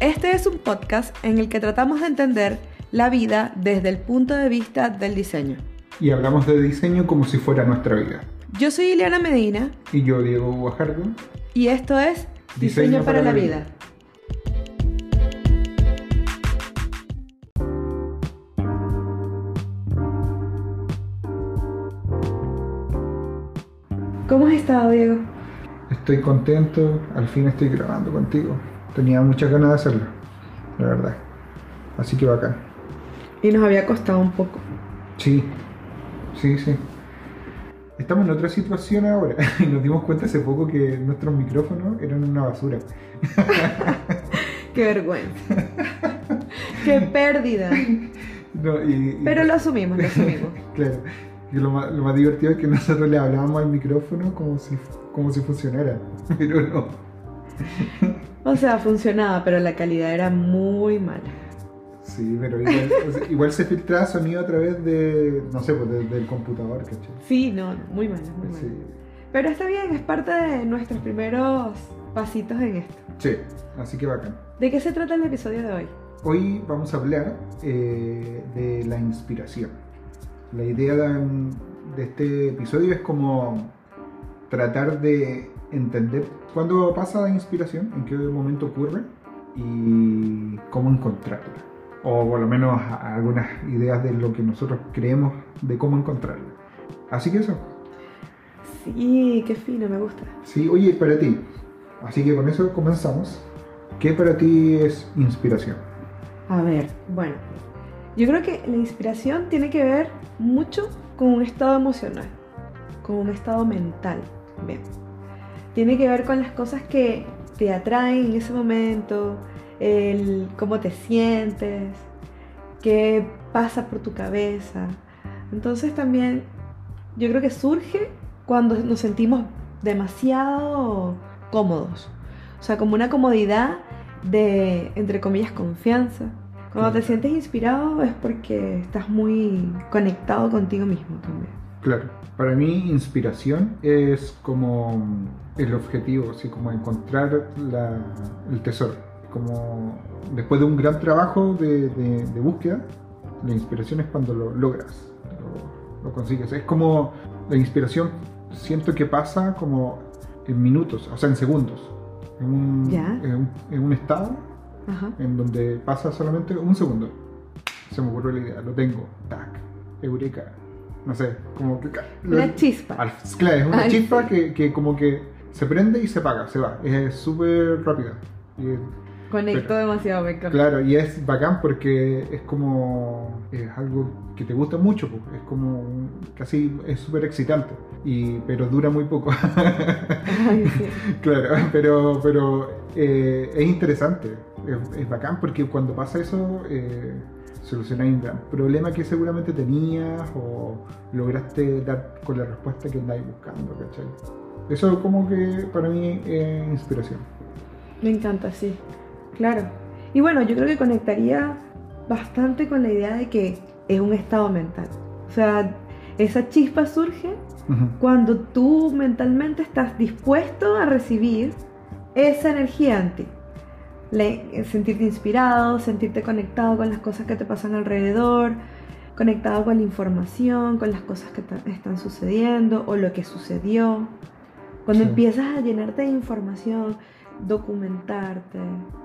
Este es un podcast en el que tratamos de entender la vida desde el punto de vista del diseño. Y hablamos de diseño como si fuera nuestra vida. Yo soy Ileana Medina Y yo, Diego Guajardo. y esto es Diseño, para, la vida. ¿Cómo has estado, Diego? Estoy contento, al fin estoy grabando contigo. Tenía muchas ganas de hacerlo, la verdad. Así que bacán. Y nos había costado un poco. Sí, sí, sí. Estamos en otra situación ahora y nos dimos cuenta hace poco que nuestros micrófonos eran una basura. Qué vergüenza. Qué pérdida. No, y- y- Pero lo asumimos, lo asumimos. Claro. Y lo más, lo más divertido es que nosotros le hablábamos al micrófono como si, como si funcionara. Pero no. O sea, funcionaba, pero la calidad era muy mala. Sí, pero igual, igual se filtraba sonido a través de, no sé, pues de- del computador, ¿cachai? Sí, no, muy mala, muy mala. Sí. Pero está bien, es parte de nuestros primeros pasitos en esto. Sí, así que bacán. ¿De qué se trata el episodio de hoy? Hoy vamos a hablar eh, de la inspiración. La idea de, de este episodio es como tratar de entender cuándo pasa la inspiración, en qué momento ocurre y cómo encontrarla. O por lo menos algunas ideas de lo que nosotros creemos de cómo encontrarla. Así que eso. Sí, qué fino, me gusta. Sí, oye, para ti. Así que con eso comenzamos. ¿Qué para ti es inspiración? A ver, bueno, yo creo que la inspiración tiene que ver mucho con un estado emocional, con un estado mental. Bien. Tiene que ver con las cosas que te atraen en ese momento, el cómo te sientes, qué pasa por tu cabeza. Entonces también yo creo que surge cuando nos sentimos demasiado cómodos. O sea, como una comodidad de, entre comillas, confianza. Cuando te sientes inspirado es porque estás muy conectado contigo mismo también. Claro, para mí inspiración es como el objetivo, así como encontrar la- el tesoro. Como después de un gran trabajo de, de- de búsqueda, la inspiración es cuando lo logras, lo, lo consigues. Es como la inspiración, siento que pasa como en minutos, o sea, en segundos. En un, en un- en un estado Ajá. en donde pasa solamente un segundo. Se me ocurrió la idea, lo tengo, tac, eureka, no sé, como que... Una chispa. Al- claro, es una chispa que, que como que se prende y se apaga, se va, es súper rápida. Conecto pero- demasiado, me encanta. claro, y es bacán porque es como, es algo que te gusta mucho, es como casi, es súper excitante, y, pero dura muy poco. Ay, sí. Claro, pero, pero eh, es interesante, es, es bacán porque cuando pasa eso eh, solucionáis un gran problema que seguramente tenías o lograste dar con la respuesta que andáis buscando, ¿cachai? Eso como que para mí es inspiración. Me encanta, sí. Claro. Y bueno, yo creo que conectaría bastante con la idea de que es un estado mental. O sea, esa chispa surge cuando tú mentalmente estás dispuesto a recibir esa energía en ti. Le- sentirte inspirado, sentirte conectado con las cosas que te pasan alrededor, conectado con la información, con las cosas que están sucediendo o lo que sucedió. Cuando Sí. empiezas a llenarte de información, documentarte.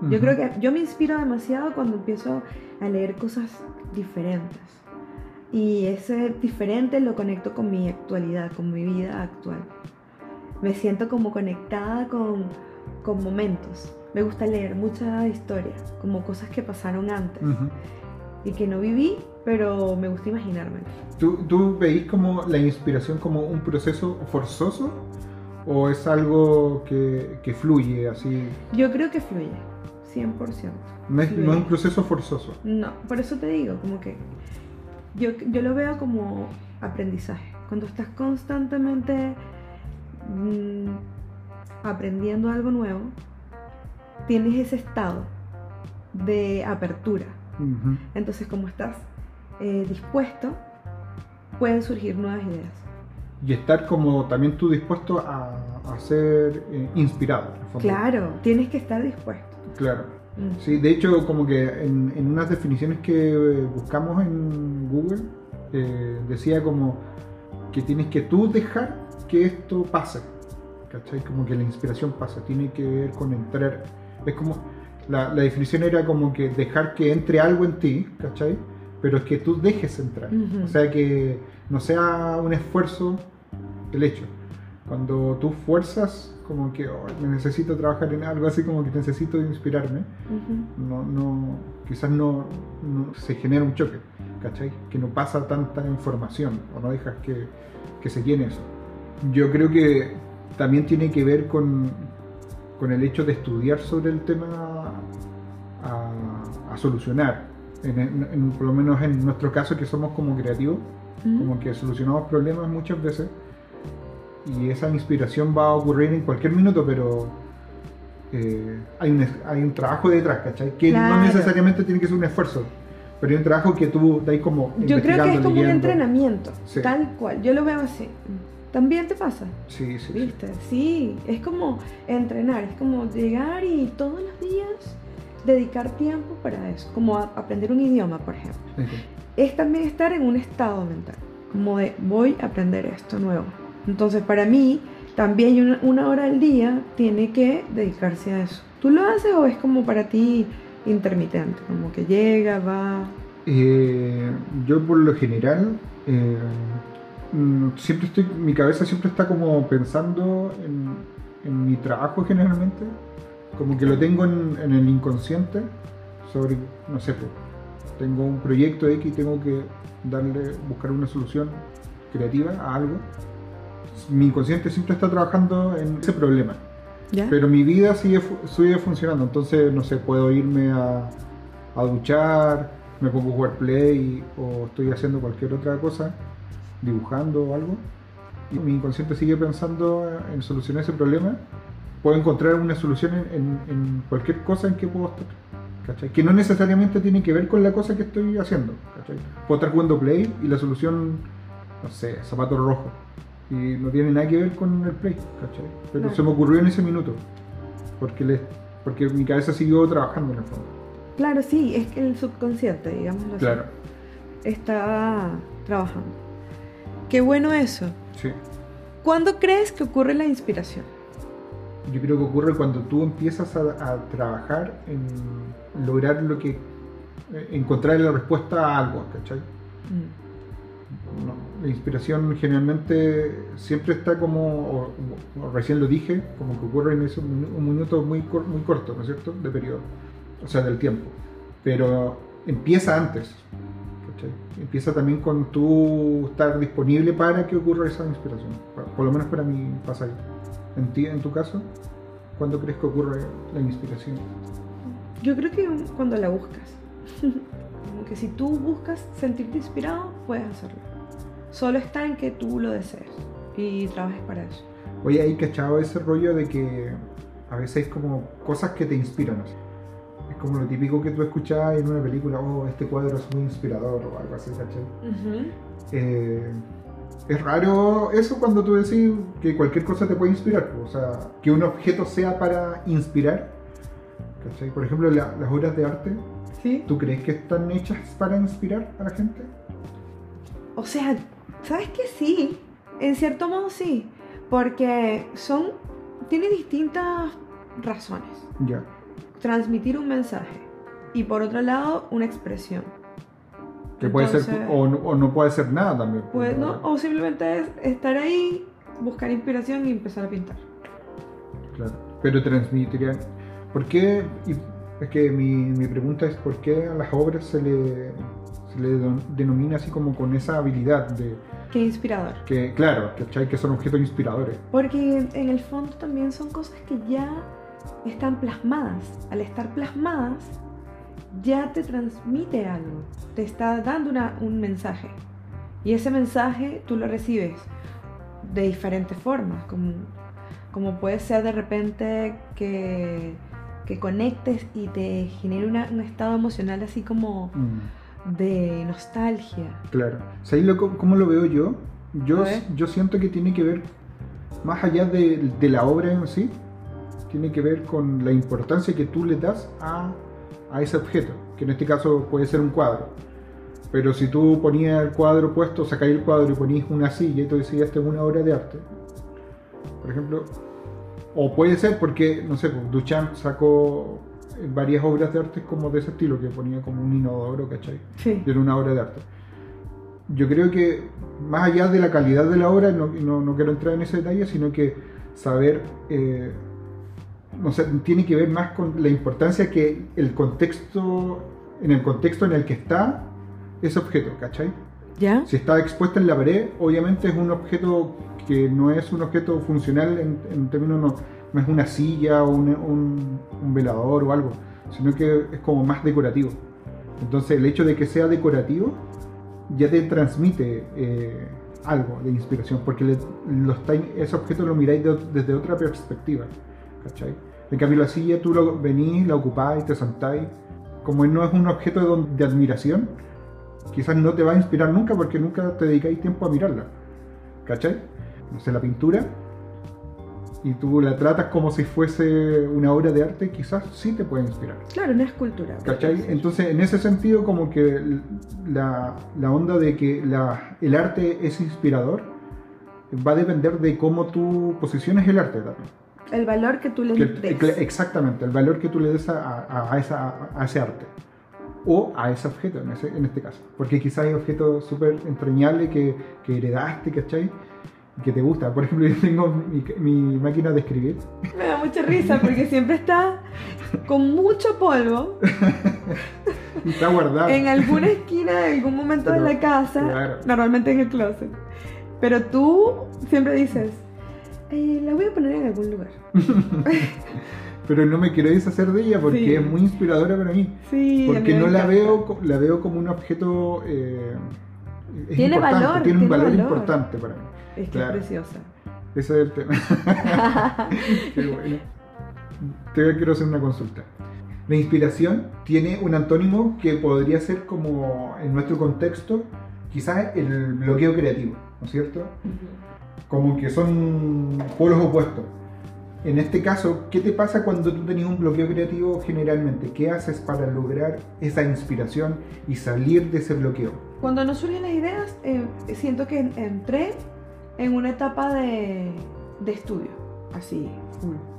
Yo Ujú. creo que yo me inspiro demasiado cuando empiezo a leer cosas diferentes. Y ese diferente lo conecto con mi actualidad, con mi vida actual. Me siento como conectada con, con momentos. Me gusta leer mucha historia, como cosas que pasaron antes y que no viví, pero me gusta imaginarme. ¿Tú, ¿Tú veis como la inspiración como un proceso forzoso o es algo que, que fluye así? Yo creo que fluye, 100%. No es, Fluye. no es un proceso forzoso. No, por eso te digo, como que yo, yo lo veo como aprendizaje. Cuando estás constantemente mm, aprendiendo algo nuevo, tienes ese estado de apertura. Entonces, como estás eh, dispuesto, pueden surgir nuevas ideas. Y estar como también tú dispuesto a, a ser eh, inspirado. Claro, tienes que estar dispuesto. Claro. Mm. Sí, de hecho, como que en, en unas definiciones que eh, buscamos en Google, eh, decía como que tienes que tú dejar que esto pase. ¿Cachai? Como que la inspiración pasa, tiene que ver con entrar. Es como, la, la definición era como que dejar que entre algo en ti, ¿cachai? Pero es que tú dejes entrar. Ujú. O sea, que no sea un esfuerzo el hecho. Cuando tú fuerzas, como que "Oh, me necesito trabajar en algo así, como que necesito inspirarme, Ujú. no, no, quizás no, no se genera un choque, ¿cachai? Que no pasa tanta información o no dejas que, que se llene eso. Yo creo que también tiene que ver con, con el hecho de estudiar sobre el tema a, a solucionar. En- en- en- por lo menos en nuestro caso que somos como creativos, Ujú. como que solucionamos problemas muchas veces y esa inspiración va a ocurrir en cualquier minuto, pero eh, hay, un, hay un trabajo detrás, ¿cachai? Que Claro. no necesariamente tiene que ser un esfuerzo, pero hay un trabajo que tú dais como... Yo creo que es como un leyendo. entrenamiento, Sí. tal cual. Yo lo veo así. También te pasa, Sí, sí, sí. ¿viste? Sí, es como entrenar, es como llegar y todos los días dedicar tiempo para eso, como aprender un idioma, por ejemplo. Sí. Es también estar en un estado mental, como de voy a aprender esto nuevo. Entonces, para mí, también una, una hora al día tiene que dedicarse a eso. ¿Tú lo haces o es como para ti intermitente? Como que llega, va. Eh, yo por lo general eh, siempre estoy, mi cabeza siempre está como pensando en, en mi trabajo generalmente, como que lo tengo en, en el inconsciente sobre, no sé, pues, tengo un proyecto X y tengo que darle, buscar una solución creativa a algo. Mi inconsciente siempre está trabajando en ese problema. ¿Ya? Pero mi vida sigue, sigue funcionando, entonces, no sé, puedo irme a, a duchar, me pongo a jugar play o estoy haciendo cualquier otra cosa, dibujando o algo, y mi inconsciente sigue pensando en solucionar ese problema. Puedo encontrar una solución en, en- en cualquier cosa en que puedo estar, ¿cachai? Que no necesariamente tiene que ver con la cosa que estoy haciendo, ¿cachai? Puedo estar jugando play y la solución, no sé, zapato rojo. Y no tiene nada que ver con el play, ¿cachai? Pero Claro. se me ocurrió en ese minuto. Porque, le, porque mi cabeza siguió trabajando en el fondo. Claro, sí, es que el subconsciente, digámoslo así, Claro, está trabajando. Qué bueno eso. sí. ¿Cuándo crees que ocurre la inspiración? Yo creo que ocurre cuando tú empiezas a, a trabajar en lograr lo que. eh, encontrar la respuesta a algo, ¿cachai? Mm. No, la inspiración generalmente siempre está como, o, o recién lo dije, como que ocurre en ese un minuto muy, cor- muy corto, ¿no es cierto? De periodo, o sea, del tiempo. Pero empieza antes, ¿cachai? Empieza también con tú estar disponible para que ocurra esa inspiración. Por, lo menos para mí pasa ahí. ¿En ti, en tu caso? ¿Cuándo crees que ocurre la inspiración? Yo creo que cuando la buscas. Como que si tú buscas sentirte inspirado, puedes hacerlo. Solo está en que tú lo desees y trabajes para eso. Oye, ¿hay cachado ese rollo de que a veces hay como cosas que te inspiran? así? Es como lo típico que tú escuchas en una película, oh, este cuadro es muy inspirador o algo así, ¿cachai? Eh, es raro eso cuando tú decís que cualquier cosa te puede inspirar, o sea, que un objeto sea para inspirar. ¿cachai? Por ejemplo, la- las obras de arte, ¿Sí? ¿tú crees que están hechas para inspirar a la gente? O sea, ¿sabes que sí? En cierto modo sí. Porque son. Tiene distintas razones. Ya, Transmitir un mensaje. Y por otro lado, una expresión. que puede ser, Entonces- o no, o no puede ser nada también. Pues no, o simplemente es estar ahí, buscar inspiración y empezar a pintar. Claro, pero transmitirían. ¿Por qué? y es que mi, mi pregunta es: ¿por qué a las obras se le, se le denomina así como con esa habilidad de Qué inspirador. que, claro, ¿cachai? que son objetos inspiradores? Porque en el fondo también son cosas que ya están plasmadas. Al estar plasmadas, ya te transmite algo. Te está dando una- un mensaje. Y ese mensaje tú lo recibes de diferentes formas. Como, como puede ser de repente que, que conectes y te genere una- un estado emocional así como Mm, de nostalgia. claro. ¿Sabéis lo, cómo lo veo yo? Yo, yo siento que tiene que ver más allá de, de la obra en sí, tiene que ver con la importancia que tú le das a, a ese objeto, que en este caso puede ser un cuadro. Pero si tú ponías el cuadro puesto, sacáis el cuadro y ponías una silla y tú decías, esta es una obra de arte, por ejemplo, o puede ser porque, no sé, pues, Duchamp sacó varias obras de arte como de ese estilo, que ponía como un inodoro, ¿cachai? Sí. Y era una obra de arte. Yo creo que más allá de la calidad de la obra, no, no- no quiero entrar en ese detalle, sino que saber, eh, no sé, tiene que ver más con la importancia que el contexto, en el contexto en el que está ese objeto, ¿cachai? ¿Ya? Si está expuesta en la pared, obviamente es un objeto que no es un objeto funcional en, en términos, no, no es una silla o un, un- un velador o algo, sino que es como más decorativo. Entonces el hecho de que sea decorativo ya te transmite eh, algo de inspiración, porque le- lo estáis- ese objeto lo miráis de- desde otra perspectiva. ¿cachai? En cambio la silla tú lo venís, la ocupáis, te sentáis, como no es un objeto de, de admiración, quizás no te va a inspirar nunca porque nunca te dedicáis tiempo a mirarla. ¿Cachai? No sé, la pintura. Y tú la tratas como si fuese una obra de arte, quizás sí te puede inspirar. Claro, una escultura. ¿Cachai? Entonces, en ese sentido, como que la, la onda de que la- el arte es inspirador va a depender de cómo tú posiciones el arte también. El valor que tú le des. exactamente, el valor que tú le des a, a- a esa- a ese arte. O a ese objeto, en, ese- en este caso. Porque quizás hay objetos súper entrañables que, que heredaste, ¿cachai? Y que te gusta. Por ejemplo, yo tengo mi, mi máquina de escribir. Me da mucha risa porque siempre está con mucho polvo está guardada. en alguna esquina de algún momento de Pero, la casa, claro. normalmente en el closet. Pero tú siempre dices, "Eh, la voy a poner en algún lugar. Pero no me quiero deshacer de ella porque Sí. es muy inspiradora para mí. Sí, Porque no la veo, la veo como un objeto. eh, es Tiene valor, tiene un tiene valor, valor. importante para mí. Es que Claro. es preciosa. Ese es el tema. Qué bueno. Te quiero hacer una consulta. La inspiración tiene un antónimo que podría ser como en nuestro contexto, quizás el bloqueo creativo, ¿no es cierto? Como que son polos opuestos. En este caso, ¿qué te pasa cuando tú tenías un bloqueo creativo generalmente? ¿Qué haces para lograr esa inspiración y salir de ese bloqueo? Cuando nos surgen las ideas, eh, siento que entré en una etapa de, de estudio, así.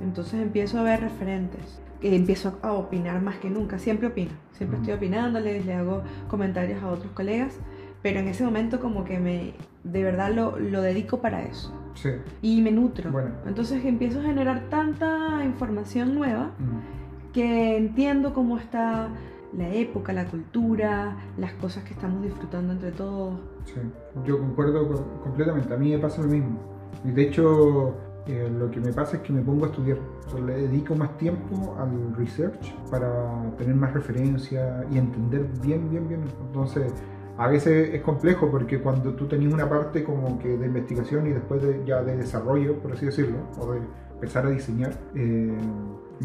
Entonces empiezo a ver referentes, que empiezo a opinar más que nunca, siempre opino, siempre estoy opinándoles, le hago comentarios a otros colegas, pero en ese momento como que me, de verdad lo, lo dedico para eso Sí. y me nutro. Bueno. Entonces empiezo a generar tanta información nueva Mm. que entiendo cómo está la época, la cultura, las cosas que estamos disfrutando entre todos. Sí, yo concuerdo co- completamente. A mí me pasa lo mismo. Y de hecho, eh, lo que me pasa es que me pongo a estudiar. O sea, le dedico más tiempo al research para tener más referencia y entender bien, bien, bien. Entonces, a veces es complejo porque cuando tú tenías una parte como que de investigación y después de, ya de desarrollo, por así decirlo, o de empezar a diseñar eh,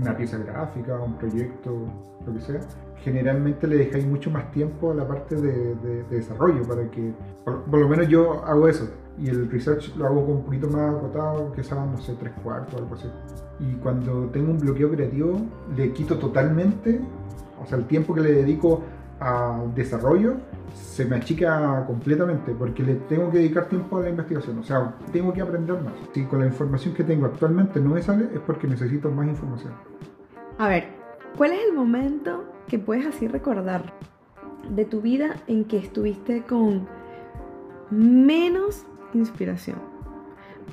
una pieza gráfica, un proyecto, lo que sea, generalmente le dejáis mucho más tiempo a la parte de, de- de desarrollo para que, por, por lo menos yo hago eso. Y el research lo hago con un poquito más acotado, que sean, no sé, tres cuartos o algo así. Y cuando tengo un bloqueo creativo, le quito totalmente, o sea, el tiempo que le dedico al desarrollo se me achica completamente porque le tengo que dedicar tiempo a la investigación, o sea, tengo que aprender más. Si con la información que tengo actualmente no me sale, es porque necesito más información. A ver, ¿cuál es el momento que puedes así recordar de tu vida en que estuviste con menos inspiración?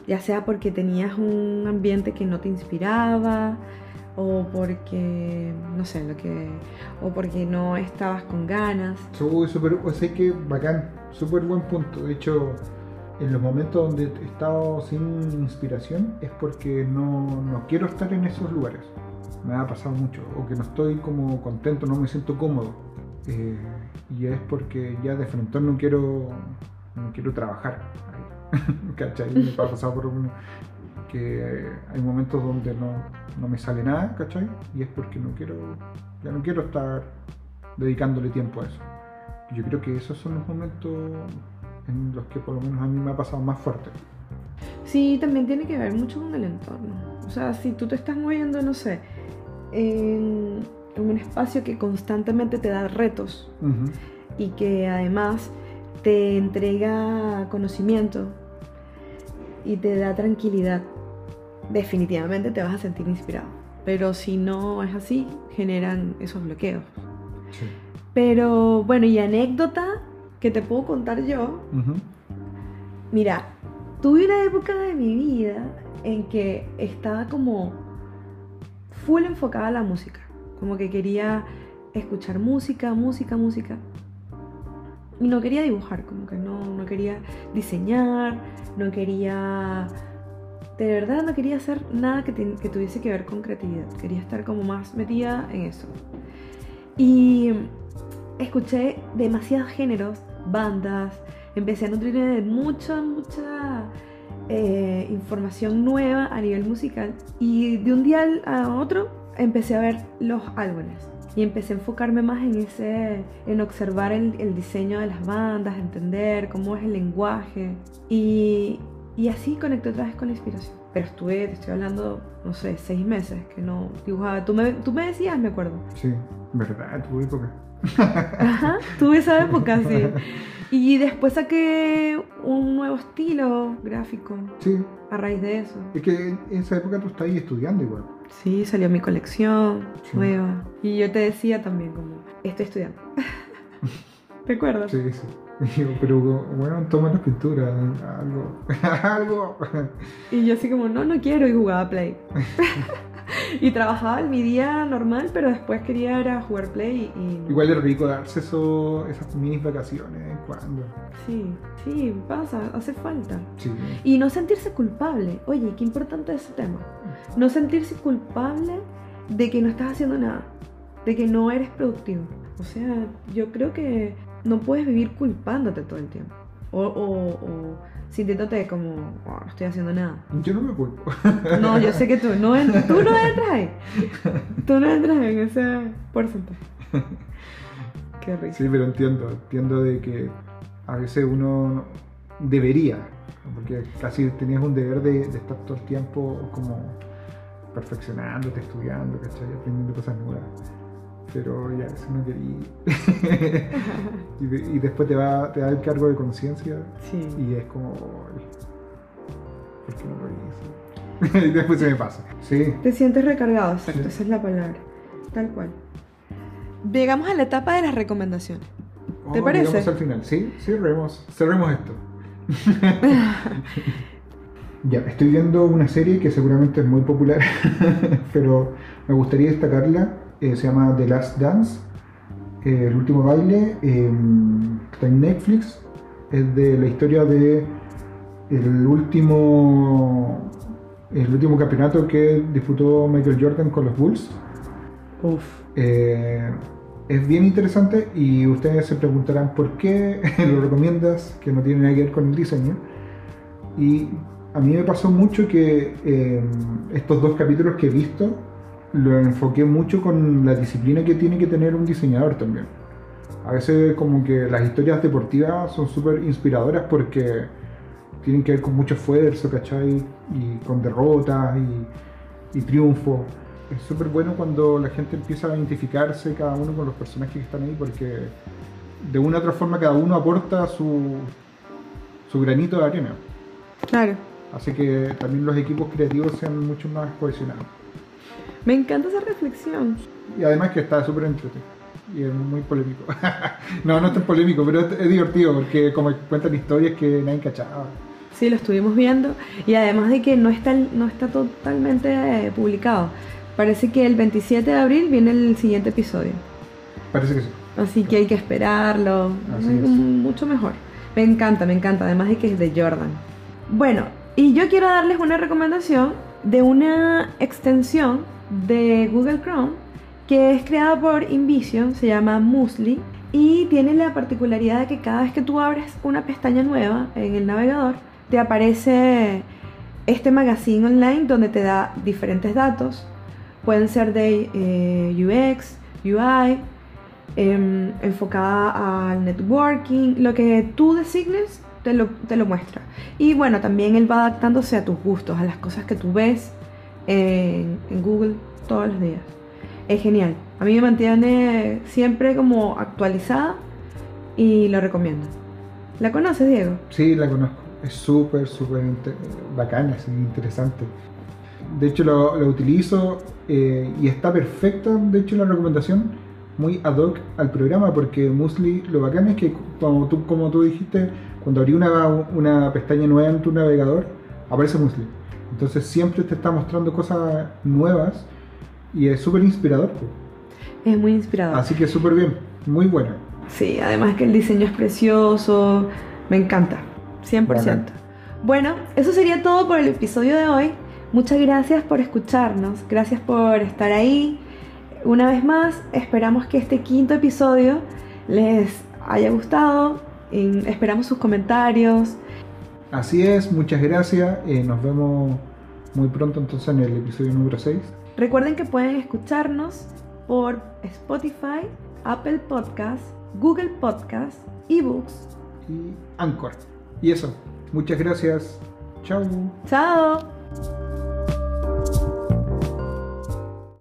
Ya sea porque tenías un ambiente que no te inspiraba, o porque, no sé, lo que, o porque no estabas con ganas. Uy, súper, o sea que bacán, súper buen punto. De hecho, en los momentos donde he estado sin inspiración es porque no, no quiero estar en esos lugares. Me ha pasado mucho. O que no estoy como contento, no me siento cómodo. Eh, y es porque ya de frente no quiero, no quiero trabajar. ¿Cachai? Me ha pasado por un- que hay momentos donde no, no me sale nada, ¿cachai? Y es porque no quiero, ya no quiero estar dedicándole tiempo a eso. Yo creo que esos son los momentos en los que por lo menos a mí me ha pasado más fuerte. Sí, también tiene que ver mucho con el entorno. O sea, si tú te estás moviendo, no sé, en, en un espacio que constantemente te da retos y que además te entrega conocimiento y te da tranquilidad, definitivamente te vas a sentir inspirado. Pero si no es así, generan esos bloqueos. Sí. Pero bueno, y anécdota que te puedo contar yo. Mira, tuve una época de mi vida en que estaba como full enfocada a la música. Como que quería escuchar música, música, música. Y no quería dibujar, como que no, no quería diseñar, no quería... De verdad no quería hacer nada que, que tuviese que ver con creatividad. Quería estar como más metida en eso. Y escuché demasiados géneros, bandas, empecé a nutrirme de mucha, mucha eh, información nueva a nivel musical y de un día a otro empecé a ver los álbumes y empecé a enfocarme más en ese, en observar el, el diseño de las bandas, entender cómo es el lenguaje y, y así conecté otra vez con la inspiración. Pero estuve, te estoy hablando, no sé, seis meses que no dibujaba. Tú me, tú me decías, me acuerdo. Sí, verdad, tu época. Ajá, tuve esa época, sí. Y después saqué un nuevo estilo gráfico Sí, a raíz de eso. es que en esa época tú estabas estudiando igual. Sí, salió mi colección Sí. nueva. Y yo te decía también como, estoy estudiando. ¿Te acuerdas? Sí, sí. Digo, Pero bueno, toma la pintura, algo. algo. Y yo así como, no, no quiero y jugaba Play. y trabajaba en mi día normal, pero después quería era jugar Play y... Igual es rico darse eso, esas mini vacaciones cuando. Sí, sí, pasa, hace falta. Sí. Y no sentirse culpable. Oye, qué importante ese tema. No sentirse culpable de que no estás haciendo nada, de que no eres productivo. O sea, yo creo que no puedes vivir culpándote todo el tiempo. O, o, o sintiéndote como, "Oh, no estoy haciendo nada. Yo no me culpo. No, yo sé que tú no, en- tú no entras ahí. Tú no entras en ese porcentaje. Qué risa. Sí, pero entiendo, entiendo de que a veces uno no- debería, porque casi tenías un deber de, de estar todo el tiempo como perfeccionándote, estudiando, ¿cachai? aprendiendo cosas nuevas. Pero ya, eso no quería. y, de- y después te, va, te da el cargo de conciencia Sí. y es como, "Ay, ¿por qué no lo hice? y después se me pasa. Sí, Te sientes recargado, exacto, Sí. esa es la palabra. Tal cual. Llegamos a la etapa de las recomendaciones. ¿Te parece? Llegamos al final, sí, cerremos, cerremos esto. ya, estoy viendo una serie que seguramente es muy popular, pero me gustaría destacarla. Eh, se llama The Last Dance, eh, el último baile. eh, está en Netflix. Es de la historia de el último el último campeonato que disputó Michael Jordan con los Bulls. Uf. Eh, es bien interesante y ustedes se preguntarán por qué lo recomiendas, que no tiene nada que ver con el diseño. Y a mí me pasó mucho que eh, estos dos capítulos que he visto lo enfoqué mucho con la disciplina que tiene que tener un diseñador también. A veces como que las historias deportivas son súper inspiradoras porque tienen que ver con mucho esfuerzo, ¿cachai? Y con derrotas y, y triunfos. Es súper bueno cuando la gente empieza a identificarse cada uno con los personajes que están ahí porque de una u otra forma cada uno aporta su, su granito de arena. Claro. Así que también los equipos creativos sean mucho más cohesionados. Me encanta esa reflexión. Y además que está súper entretenido. Y es muy polémico. no, no es tan polémico, pero es, es divertido porque como cuentan historias que nadie cachaba. Sí, lo estuvimos viendo. Y además de que no está, no está totalmente eh, publicado. Parece que el 27 de abril viene el siguiente episodio. Parece que sí. Así que hay que esperarlo. Así Mm, es. Mucho mejor. Me encanta, me encanta. Además de que es de Jordan. Bueno, y yo quiero darles una recomendación de una extensión de Google Chrome que es creada por Invision, se llama Musli y tiene la particularidad de que cada vez que tú abres una pestaña nueva en el navegador, te aparece este magazine online donde te da diferentes datos. Pueden ser de eh, UX, UI, em, enfocada al networking, lo que tú designes te lo, te lo muestra. Y bueno, también él va adaptándose a tus gustos, a las cosas que tú ves en, Google todos los días. Es genial. A mí me mantiene siempre como actualizada y lo recomiendo. ¿La conoces, Diego? Sí, la conozco. Es súper, súper bacana, es interesante. De hecho, lo, lo utilizo eh, y está perfecta, de hecho, la recomendación, muy ad hoc al programa, porque Musli, lo bacán es que, como tú, como tú dijiste, cuando abrí una, una pestaña nueva en tu navegador, aparece Musli. Entonces, siempre te está mostrando cosas nuevas y es súper inspirador. Es muy inspirador. Así que súper bien, muy buena. Sí, además que el diseño es precioso, me encanta, 100%. Bacán. Bueno, eso sería todo por el episodio de hoy. Muchas gracias por escucharnos, gracias por estar ahí. Una vez más, esperamos que este quinto episodio les haya gustado. Esperamos sus comentarios. Así es, muchas gracias. eh, nos vemos muy pronto entonces en el episodio número 6. Recuerden que pueden escucharnos por Spotify, Apple Podcasts, Google Podcasts, eBooks. y Anchor. Y eso, muchas gracias. Chao. ¡Chao!